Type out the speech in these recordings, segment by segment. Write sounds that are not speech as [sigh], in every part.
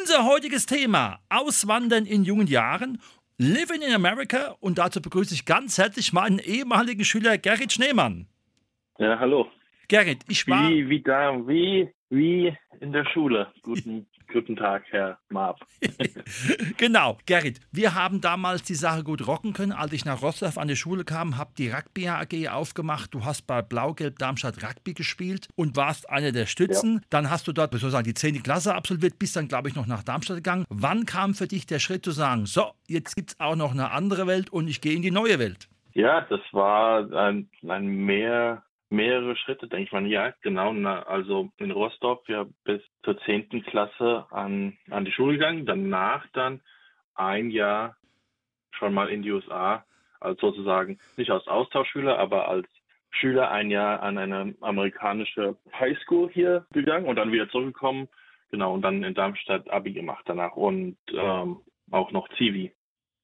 Unser heutiges Thema: Auswandern in jungen Jahren, Living in America und dazu begrüße ich ganz herzlich meinen ehemaligen Schüler Gerrit Schneemann. Ja, hallo. Gerrit, ich war. Wie, wie da, wie, wie in der Schule. Guten, [laughs] guten Tag, Herr Marb. [laughs] genau, Gerrit, wir haben damals die Sache gut rocken können. Als ich nach Rostow an die Schule kam, habe die Rugby AG aufgemacht. Du hast bei Blau-Gelb Darmstadt Rugby gespielt und warst einer der Stützen. Ja. Dann hast du dort sozusagen die 10. Klasse absolviert, bist dann, glaube ich, noch nach Darmstadt gegangen. Wann kam für dich der Schritt zu sagen, so, jetzt gibt es auch noch eine andere Welt und ich gehe in die neue Welt? Ja, das war ein, ein mehr mehrere Schritte, denke ich mal. Ja, genau. Also in Rostock ja bis zur 10. Klasse an, an die Schule gegangen. Danach dann ein Jahr schon mal in die USA, als sozusagen nicht als Austauschschüler, aber als Schüler ein Jahr an eine amerikanische Highschool hier gegangen und dann wieder zurückgekommen. Genau, und dann in Darmstadt Abi gemacht danach und ähm, auch noch Zivi.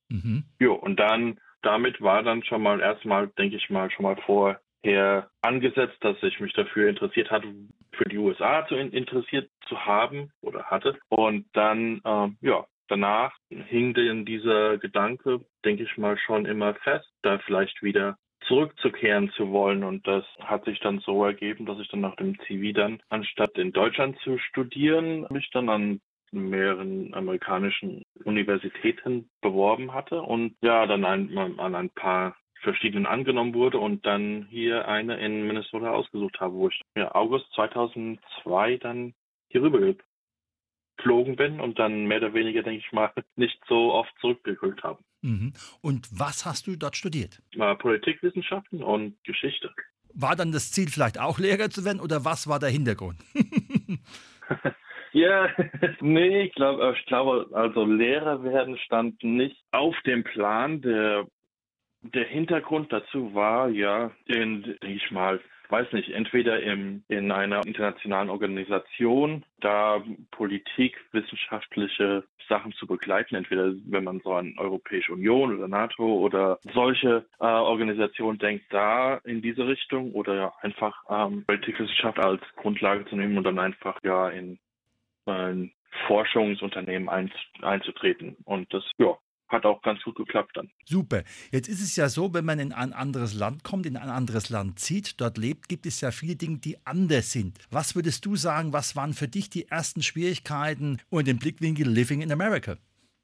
Mhm. Jo, und dann damit war dann schon mal erstmal, denke ich mal, schon mal vor her angesetzt, dass ich mich dafür interessiert hatte, für die USA zu interessiert zu haben oder hatte. Und dann, ähm, ja, danach hing denn dieser Gedanke, denke ich mal, schon immer fest, da vielleicht wieder zurückzukehren zu wollen. Und das hat sich dann so ergeben, dass ich dann nach dem CV dann, anstatt in Deutschland zu studieren, mich dann an mehreren amerikanischen Universitäten beworben hatte und ja, dann ein, an ein paar verschiedenen angenommen wurde und dann hier eine in Minnesota ausgesucht habe, wo ich ja, August 2002 dann hier rüber geflogen bin und dann mehr oder weniger, denke ich mal, [laughs] nicht so oft zurückgeholt habe. Mhm. Und was hast du dort studiert? Politikwissenschaften und Geschichte. War dann das Ziel vielleicht auch Lehrer zu werden oder was war der Hintergrund? [laughs] Ja, [laughs] nee, ich glaube, ich glaube, also Lehrer werden stand nicht auf dem Plan der der Hintergrund dazu war ja, in, ich mal, weiß nicht, entweder im, in einer internationalen Organisation, da Politik, wissenschaftliche Sachen zu begleiten, entweder wenn man so an Europäische Union oder NATO oder solche äh, Organisationen denkt, da in diese Richtung oder einfach ähm, Politikwissenschaft als Grundlage zu nehmen und dann einfach ja in ein Forschungsunternehmen einzutreten. Und das, ja, hat auch ganz gut geklappt dann. Super. Jetzt ist es ja so, wenn man in ein anderes Land kommt, in ein anderes Land zieht, dort lebt, gibt es ja viele Dinge, die anders sind. Was würdest du sagen, was waren für dich die ersten Schwierigkeiten und den Blickwinkel Living in America?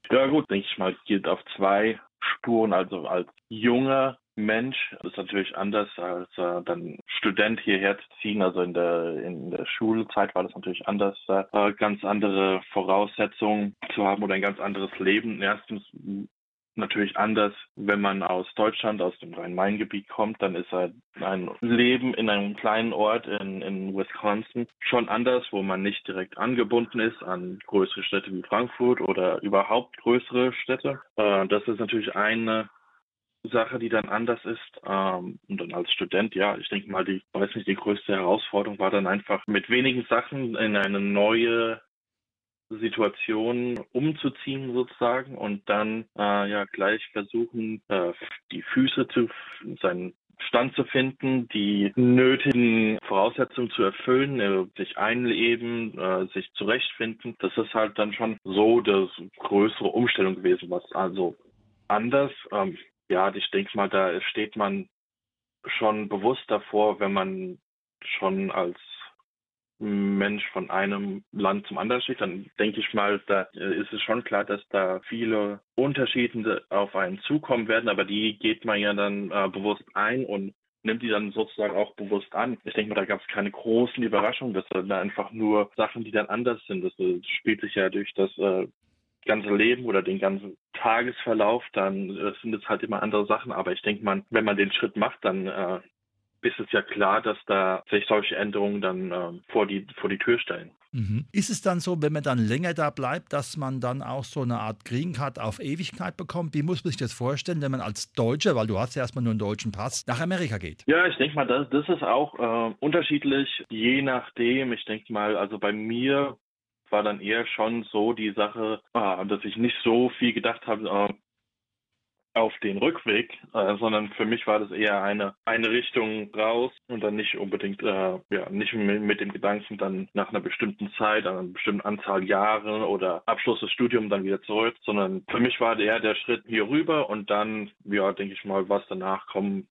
Ja gut, denke ich mal, gilt auf zwei Spuren. Also als junger Mensch. Das ist natürlich anders als äh, dann Student hierher zu ziehen. Also in der in der Schulzeit war das natürlich anders, äh, ganz andere Voraussetzungen zu haben oder ein ganz anderes Leben. Erstens natürlich anders, wenn man aus Deutschland, aus dem Rhein-Main-Gebiet kommt, dann ist halt ein Leben in einem kleinen Ort in, in Wisconsin schon anders, wo man nicht direkt angebunden ist an größere Städte wie Frankfurt oder überhaupt größere Städte. Äh, das ist natürlich eine Sache, die dann anders ist. Ähm, und dann als Student, ja, ich denke mal, die, weiß nicht, die größte Herausforderung war dann einfach mit wenigen Sachen in eine neue Situation umzuziehen sozusagen und dann äh, ja gleich versuchen, äh, die Füße zu seinen Stand zu finden, die nötigen Voraussetzungen zu erfüllen, äh, sich einleben, äh, sich zurechtfinden. Das ist halt dann schon so das größere Umstellung gewesen, was also anders. Ähm, ja, ich denke mal, da steht man schon bewusst davor, wenn man schon als Mensch von einem Land zum anderen steht, dann denke ich mal, da ist es schon klar, dass da viele Unterschiede auf einen zukommen werden, aber die geht man ja dann äh, bewusst ein und nimmt die dann sozusagen auch bewusst an. Ich denke mal, da gab es keine großen Überraschungen, das sind einfach nur Sachen, die dann anders sind. Das, das spielt sich ja durch das äh, ganze Leben oder den ganzen Tagesverlauf, dann äh, sind es halt immer andere Sachen. Aber ich denke mal, wenn man den Schritt macht, dann äh, ist es ja klar, dass da sich solche Änderungen dann äh, vor, die, vor die Tür stellen. Mhm. Ist es dann so, wenn man dann länger da bleibt, dass man dann auch so eine Art Green Card auf Ewigkeit bekommt? Wie muss man sich das vorstellen, wenn man als Deutscher, weil du hast ja erstmal nur einen deutschen Pass, nach Amerika geht? Ja, ich denke mal, das, das ist auch äh, unterschiedlich, je nachdem. Ich denke mal, also bei mir war dann eher schon so die Sache, äh, dass ich nicht so viel gedacht habe, äh, auf den Rückweg, äh, sondern für mich war das eher eine, eine Richtung raus und dann nicht unbedingt, äh, ja, nicht mit, dem Gedanken dann nach einer bestimmten Zeit, einer bestimmten Anzahl Jahre oder Abschluss des Studiums dann wieder zurück, sondern für mich war eher der Schritt hier rüber und dann, ja, denke ich mal, was danach kommen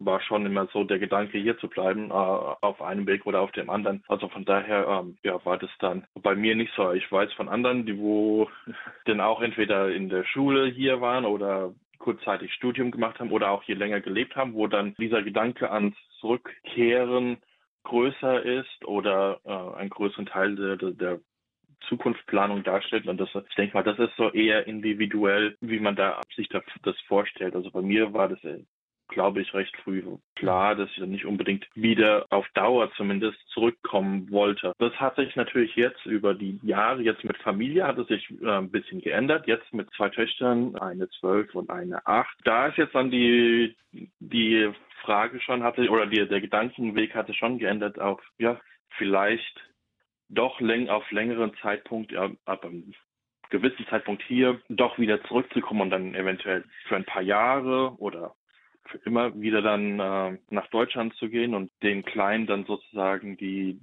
war schon immer so der Gedanke, hier zu bleiben, äh, auf einem Weg oder auf dem anderen. Also von daher, ähm, ja, war das dann bei mir nicht so. Ich weiß von anderen, die wo [laughs] dann auch entweder in der Schule hier waren oder kurzzeitig Studium gemacht haben oder auch hier länger gelebt haben, wo dann dieser Gedanke ans Zurückkehren größer ist oder äh, einen größeren Teil der, der Zukunftsplanung darstellt. Und das, ich denke mal, das ist so eher individuell, wie man da sich das vorstellt. Also bei mir war das äh, glaube ich, recht früh klar, dass ich nicht unbedingt wieder auf Dauer zumindest zurückkommen wollte. Das hat sich natürlich jetzt über die Jahre, jetzt mit Familie, hat es sich äh, ein bisschen geändert. Jetzt mit zwei Töchtern, eine zwölf und eine acht. Da ist jetzt dann die, die Frage schon hatte, oder die, der Gedankenweg hatte schon geändert auf, ja, vielleicht doch läng, auf längeren Zeitpunkt, ja, ab einem gewissen Zeitpunkt hier doch wieder zurückzukommen und dann eventuell für ein paar Jahre oder immer wieder dann äh, nach Deutschland zu gehen und den Kleinen dann sozusagen die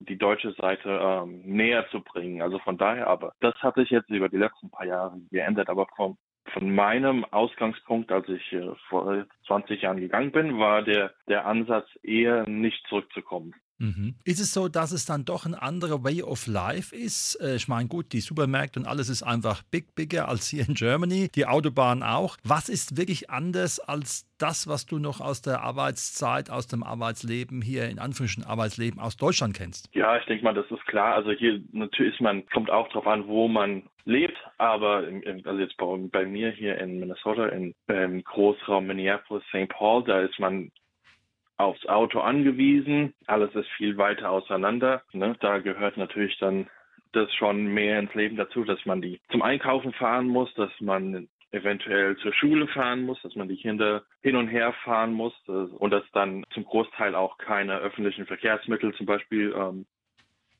die deutsche Seite ähm, näher zu bringen. Also von daher aber, das hat sich jetzt über die letzten paar Jahre geändert, aber vom, von meinem Ausgangspunkt, als ich äh, vor 20 Jahren gegangen bin, war der, der Ansatz eher nicht zurückzukommen. Mhm. Ist es so, dass es dann doch ein anderer Way of Life ist? Äh, ich meine, gut, die Supermärkte und alles ist einfach big, bigger als hier in Germany, die Autobahn auch. Was ist wirklich anders als das, was du noch aus der Arbeitszeit, aus dem Arbeitsleben hier, in Anführungsstrichen Arbeitsleben aus Deutschland kennst? Ja, ich denke mal, das ist klar. Also hier natürlich ist man, kommt auch darauf an, wo man lebt, aber also jetzt bei, bei mir hier in Minnesota, in, im Großraum Minneapolis, St. Paul, da ist man aufs Auto angewiesen. Alles ist viel weiter auseinander. Ne? Da gehört natürlich dann das schon mehr ins Leben dazu, dass man die zum Einkaufen fahren muss, dass man eventuell zur Schule fahren muss, dass man die Kinder hin und her fahren muss und dass dann zum Großteil auch keine öffentlichen Verkehrsmittel zum Beispiel ähm,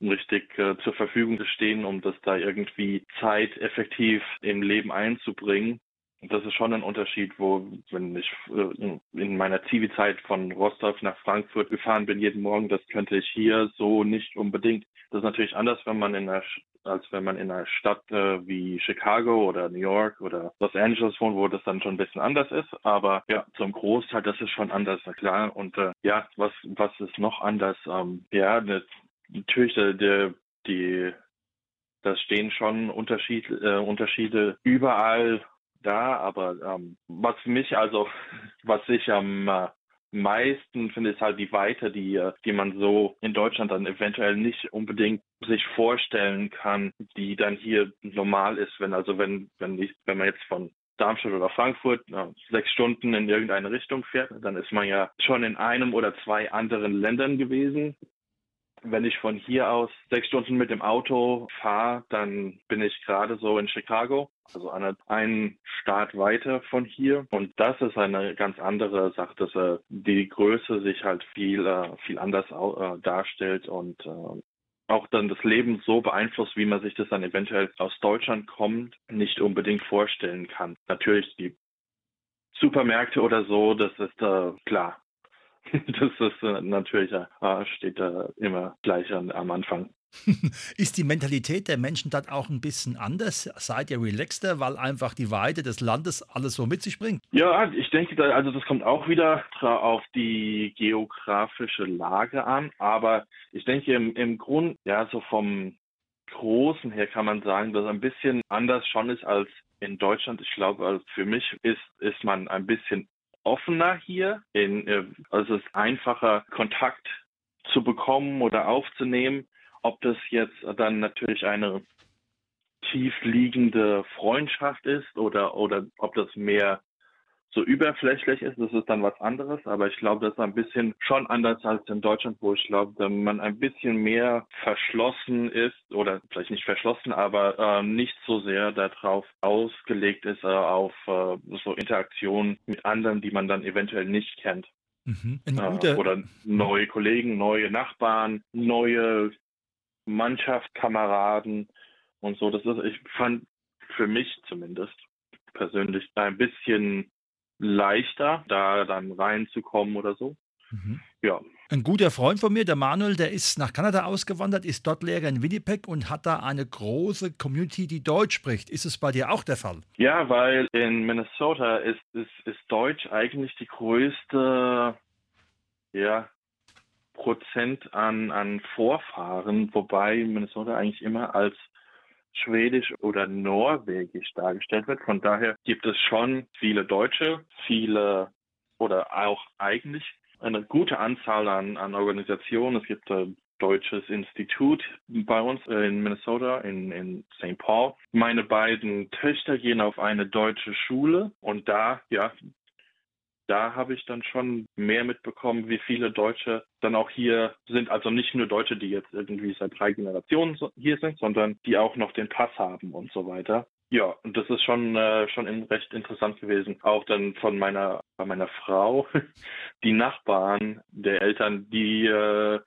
richtig äh, zur Verfügung stehen, um das da irgendwie zeiteffektiv im Leben einzubringen das ist schon ein Unterschied, wo, wenn ich äh, in meiner Zivi-Zeit von Rostock nach Frankfurt gefahren bin jeden Morgen, das könnte ich hier so nicht unbedingt. Das ist natürlich anders, wenn man in einer, als wenn man in einer Stadt äh, wie Chicago oder New York oder Los Angeles wohnt, wo das dann schon ein bisschen anders ist. Aber ja, zum Großteil, das ist schon anders, klar. Und äh, ja, was, was ist noch anders? Ähm, ja, ne, natürlich der, die, da stehen schon Unterschied, äh, Unterschiede überall da, aber ähm, was mich also, [laughs] was ich am äh, meisten finde, ist halt die Weite, die, äh, die man so in Deutschland dann eventuell nicht unbedingt sich vorstellen kann, die dann hier normal ist, wenn also wenn, wenn ich, wenn man jetzt von Darmstadt oder Frankfurt äh, sechs Stunden in irgendeine Richtung fährt, dann ist man ja schon in einem oder zwei anderen Ländern gewesen. Wenn ich von hier aus sechs Stunden mit dem Auto fahre, dann bin ich gerade so in Chicago, also eine, einen Staat weiter von hier. Und das ist eine ganz andere Sache, dass äh, die Größe sich halt viel, äh, viel anders äh, darstellt und äh, auch dann das Leben so beeinflusst, wie man sich das dann eventuell aus Deutschland kommt, nicht unbedingt vorstellen kann. Natürlich die Supermärkte oder so, das ist äh, klar. [laughs] Das ist äh, natürlich, äh, steht da immer gleich an, am Anfang. [laughs] Ist die Mentalität der Menschen dort auch ein bisschen anders? Seid ihr relaxter, weil einfach die Weite des Landes alles so mit sich bringt? Ja, ich denke, also das kommt auch wieder auf die geografische Lage an. Aber ich denke im, im Grund, ja, so vom Großen her kann man sagen, dass es ein bisschen anders schon ist als in Deutschland. Ich glaube, also für mich ist, ist man ein bisschen offener hier. In, äh, also es ist einfacher, Kontakt zu bekommen oder aufzunehmen. Ob das jetzt dann natürlich eine tief liegende Freundschaft ist oder, oder ob das mehr so überflächlich ist, das ist dann was anderes. Aber ich glaube, das ist ein bisschen schon anders als in Deutschland, wo ich glaube, man ein bisschen mehr verschlossen ist oder vielleicht nicht verschlossen, aber äh, nicht so sehr darauf ausgelegt ist, äh, auf äh, so Interaktionen mit anderen, die man dann eventuell nicht kennt. Mhm. Äh, oder neue Kollegen, neue Nachbarn, neue Mannschaftskameraden und so. Das ist, ich fand für mich zumindest persönlich ein bisschen leichter, da dann reinzukommen oder so. Mhm. Ja. Ein guter Freund von mir, der Manuel, der ist nach Kanada ausgewandert, ist dort Lehrer in Winnipeg und hat da eine große Community, die Deutsch spricht. Ist es bei dir auch der Fall? Ja, weil in Minnesota ist, ist, ist Deutsch eigentlich die größte ja, Prozent an, an Vorfahren, wobei Minnesota eigentlich immer als Schwedisch oder Norwegisch dargestellt wird. Von daher gibt es schon viele Deutsche, viele oder auch eigentlich eine gute Anzahl an, an Organisationen. Es gibt ein deutsches Institut bei uns in Minnesota, in, in St. Paul. Meine beiden Töchter gehen auf eine deutsche Schule und da, ja, da habe ich dann schon mehr mitbekommen, wie viele Deutsche dann auch hier sind. Also nicht nur Deutsche, die jetzt irgendwie seit drei Generationen hier sind, sondern die auch noch den Pass haben und so weiter. Ja, und das ist schon äh, schon recht interessant gewesen. Auch dann von meiner bei meiner Frau, [laughs] die Nachbarn der Eltern, die äh,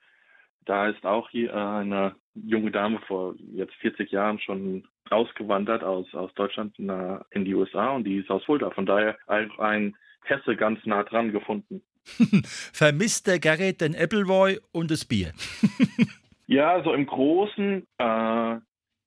da ist auch hier eine junge Dame vor jetzt 40 Jahren schon ausgewandert aus aus Deutschland in, in die USA und die ist aus Fulda. Von daher auch ein Hesse ganz nah dran gefunden. [laughs] Vermisst der Gerrit den Appleboy und das Bier? [laughs] ja, so im Großen äh,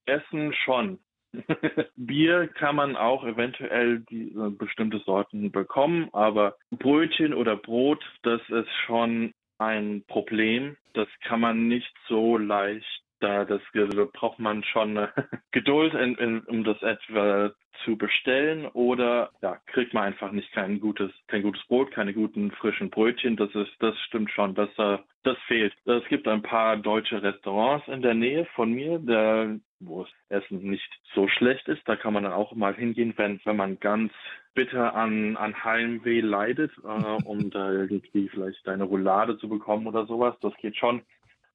Essen schon. [laughs] Bier kann man auch eventuell die, äh, bestimmte Sorten bekommen, aber Brötchen oder Brot, das ist schon ein Problem. Das kann man nicht so leicht da das da braucht man schon äh, [laughs] Geduld, in, in, um das etwa zu bestellen oder ja, kriegt man einfach nicht kein gutes, kein gutes Brot, keine guten frischen Brötchen. Das ist, das stimmt schon, dass äh, das fehlt. Es gibt ein paar deutsche Restaurants in der Nähe von mir, der, wo das Essen nicht so schlecht ist. Da kann man dann auch mal hingehen, wenn, wenn man ganz bitter an, an Heimweh leidet, äh, um da irgendwie vielleicht eine Roulade zu bekommen oder sowas. Das geht schon.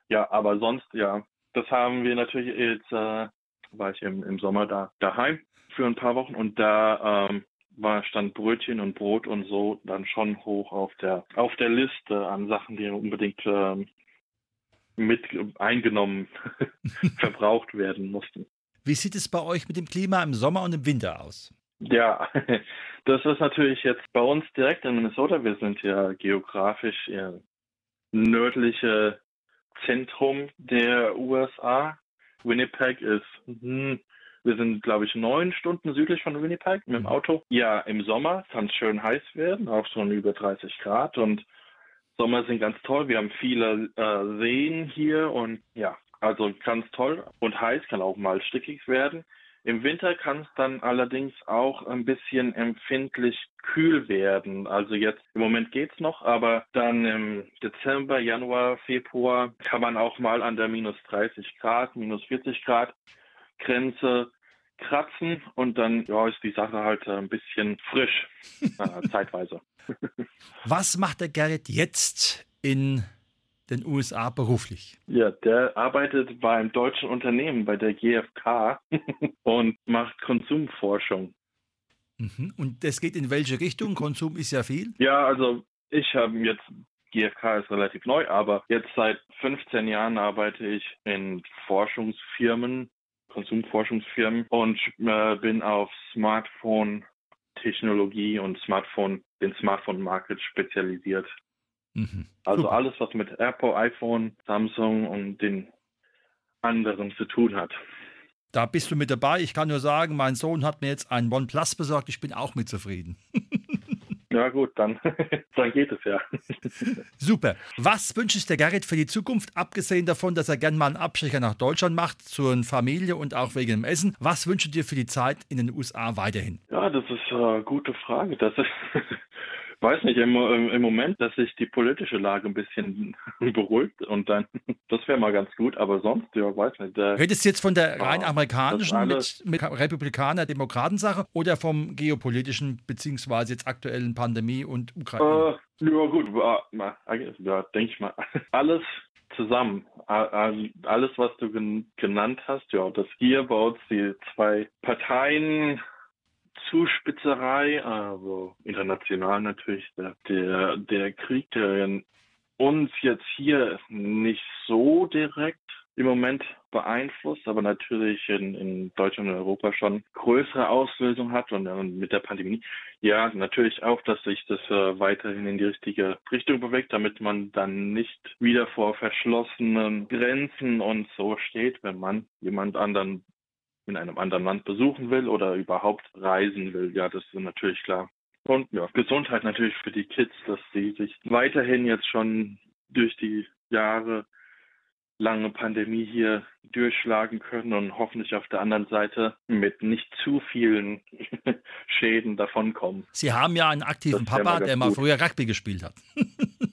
Ja, aber sonst, ja, das haben wir natürlich jetzt, äh, war ich im, im Sommer da daheim für ein paar Wochen und da ähm, war stand Brötchen und Brot und so dann schon hoch auf der auf der Liste an Sachen, die unbedingt ähm, mit eingenommen [laughs] verbraucht werden mussten. Wie sieht es bei euch mit dem Klima im Sommer und im Winter aus? Ja, [laughs] das ist natürlich jetzt bei uns direkt in Minnesota. Wir sind ja geografisch eher nördliche Zentrum der USA. Winnipeg ist, hm, wir sind, glaube ich, neun Stunden südlich von Winnipeg mit dem mhm. Auto. Ja, im Sommer kann es schön heiß werden, auch schon über 30 Grad und Sommer sind ganz toll. Wir haben viele äh, Seen hier und ja, also ganz toll und heiß kann auch mal stickig werden. Im Winter kann es dann allerdings auch ein bisschen empfindlich kühl werden. Also jetzt im Moment geht's noch, aber dann im Dezember, Januar, Februar kann man auch mal an der minus 30 Grad, minus 40 Grad Grenze kratzen und dann ja, ist die Sache halt ein bisschen frisch, äh, [laughs] zeitweise. [laughs] Was macht der Gerrit jetzt in den USA beruflich? Ja, der arbeitet beim deutschen Unternehmen, bei der GfK [laughs] und macht Konsumforschung. Mhm. Und das geht in welche Richtung? Konsum ist ja viel. Ja, also ich habe jetzt GfK ist relativ neu, aber jetzt seit 15 Jahren arbeite ich in Forschungsfirmen, Konsumforschungsfirmen und äh, bin auf Smartphone-Technologie und Smartphone, den Smartphone-Market spezialisiert. Mhm. Also Super. alles, was mit Apple, iPhone, Samsung und den anderen zu tun hat. Da bist du mit dabei. Ich kann nur sagen, mein Sohn hat mir jetzt ein OnePlus besorgt. Ich bin auch mit zufrieden. [laughs] Ja gut, dann, [laughs] dann geht es ja. [laughs] Super. Was wünschst du Gerrit für die Zukunft, abgesehen davon, dass er gerne mal einen Abstecher nach Deutschland macht, zur Familie und auch wegen dem Essen? Was wünschst du dir für die Zeit in den USA weiterhin? Ja, das ist eine gute Frage. Das ist weiß nicht, im, im Moment, dass sich die politische Lage ein bisschen [laughs] beruhigt und dann, [laughs] das wäre mal ganz gut, aber sonst, ja, weiß nicht. Der, Redest du jetzt von der rein amerikanischen mit, mit Republikaner, Demokratensache oder vom geopolitischen beziehungsweise jetzt aktuellen Pandemie und Ukraine? Äh, ja gut, ja, denke ich mal, [laughs] alles zusammen. Alles, was du genannt hast, ja, das Gearboards, die zwei Parteien, Zuspitzerei, also international natürlich, der, der, Krieg, der uns jetzt hier nicht so direkt im Moment beeinflusst, aber natürlich in, in Deutschland und Europa schon größere Auslösung hat und, und mit der Pandemie. Ja, natürlich auch, dass sich das äh, weiterhin in die richtige Richtung bewegt, damit man dann nicht wieder vor verschlossenen Grenzen und so steht, wenn man jemand anderen in einem anderen Land besuchen will oder überhaupt reisen will. Ja, das ist natürlich klar. Und ja, Gesundheit natürlich für die Kids, dass sie sich weiterhin jetzt schon durch die Jahre lange Pandemie hier durchschlagen können und hoffentlich auf der anderen Seite mit nicht zu vielen [laughs] Schäden davonkommen. Sie haben ja einen aktiven Papa, der mal früher Rugby gespielt hat. [laughs]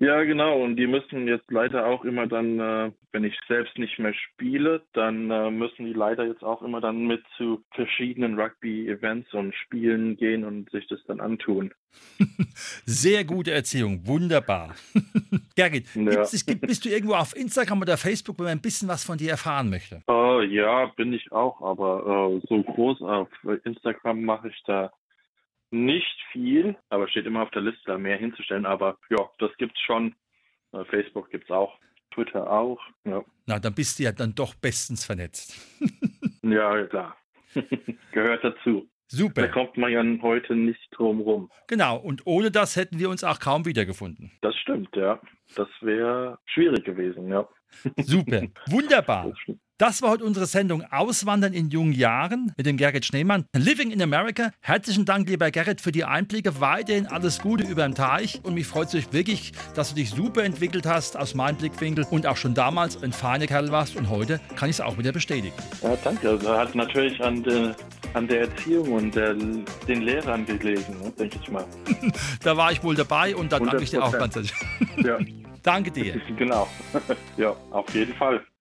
Ja, genau. Und die müssen jetzt leider auch immer dann, äh, wenn ich selbst nicht mehr spiele, dann äh, müssen die leider jetzt auch immer dann mit zu verschiedenen Rugby-Events und Spielen gehen und sich das dann antun. [laughs] Sehr gute Erziehung, wunderbar. [laughs] Gerrit, ja. bist du irgendwo auf Instagram oder Facebook, wo man ein bisschen was von dir erfahren möchte? Uh, ja, bin ich auch, aber uh, so groß auf Instagram mache ich da nicht viel, aber steht immer auf der Liste, da mehr hinzustellen. Aber ja, das gibt's schon. Facebook gibt's auch. Twitter auch. Ja. Na, dann bist du ja dann doch bestens vernetzt. [laughs] ja, klar. [laughs] Gehört dazu. Super. Da kommt man ja heute nicht drum rum. Genau, und ohne das hätten wir uns auch kaum wiedergefunden. Das stimmt, ja. Das wäre schwierig gewesen, ja. [laughs] Super, wunderbar. Das war heute unsere Sendung Auswandern in jungen Jahren mit dem Gerrit Schneemann. Living in America. Herzlichen Dank, lieber Gerrit, für die Einblicke. Weiterhin alles Gute über den Teich. Und mich freut es wirklich, dass du dich super entwickelt hast aus meinem Blickwinkel und auch schon damals ein feiner Kerl warst. Und heute kann ich es auch wieder bestätigen. Ja, danke. Also hat natürlich an, de, an der Erziehung und der, den Lehrern gelegen, ne, denke ich mal. [laughs] da war ich wohl dabei und dann danke ich dir auch ganz herzlich. Ja. [laughs] danke dir. [laughs] Genau. Ja, auf jeden Fall.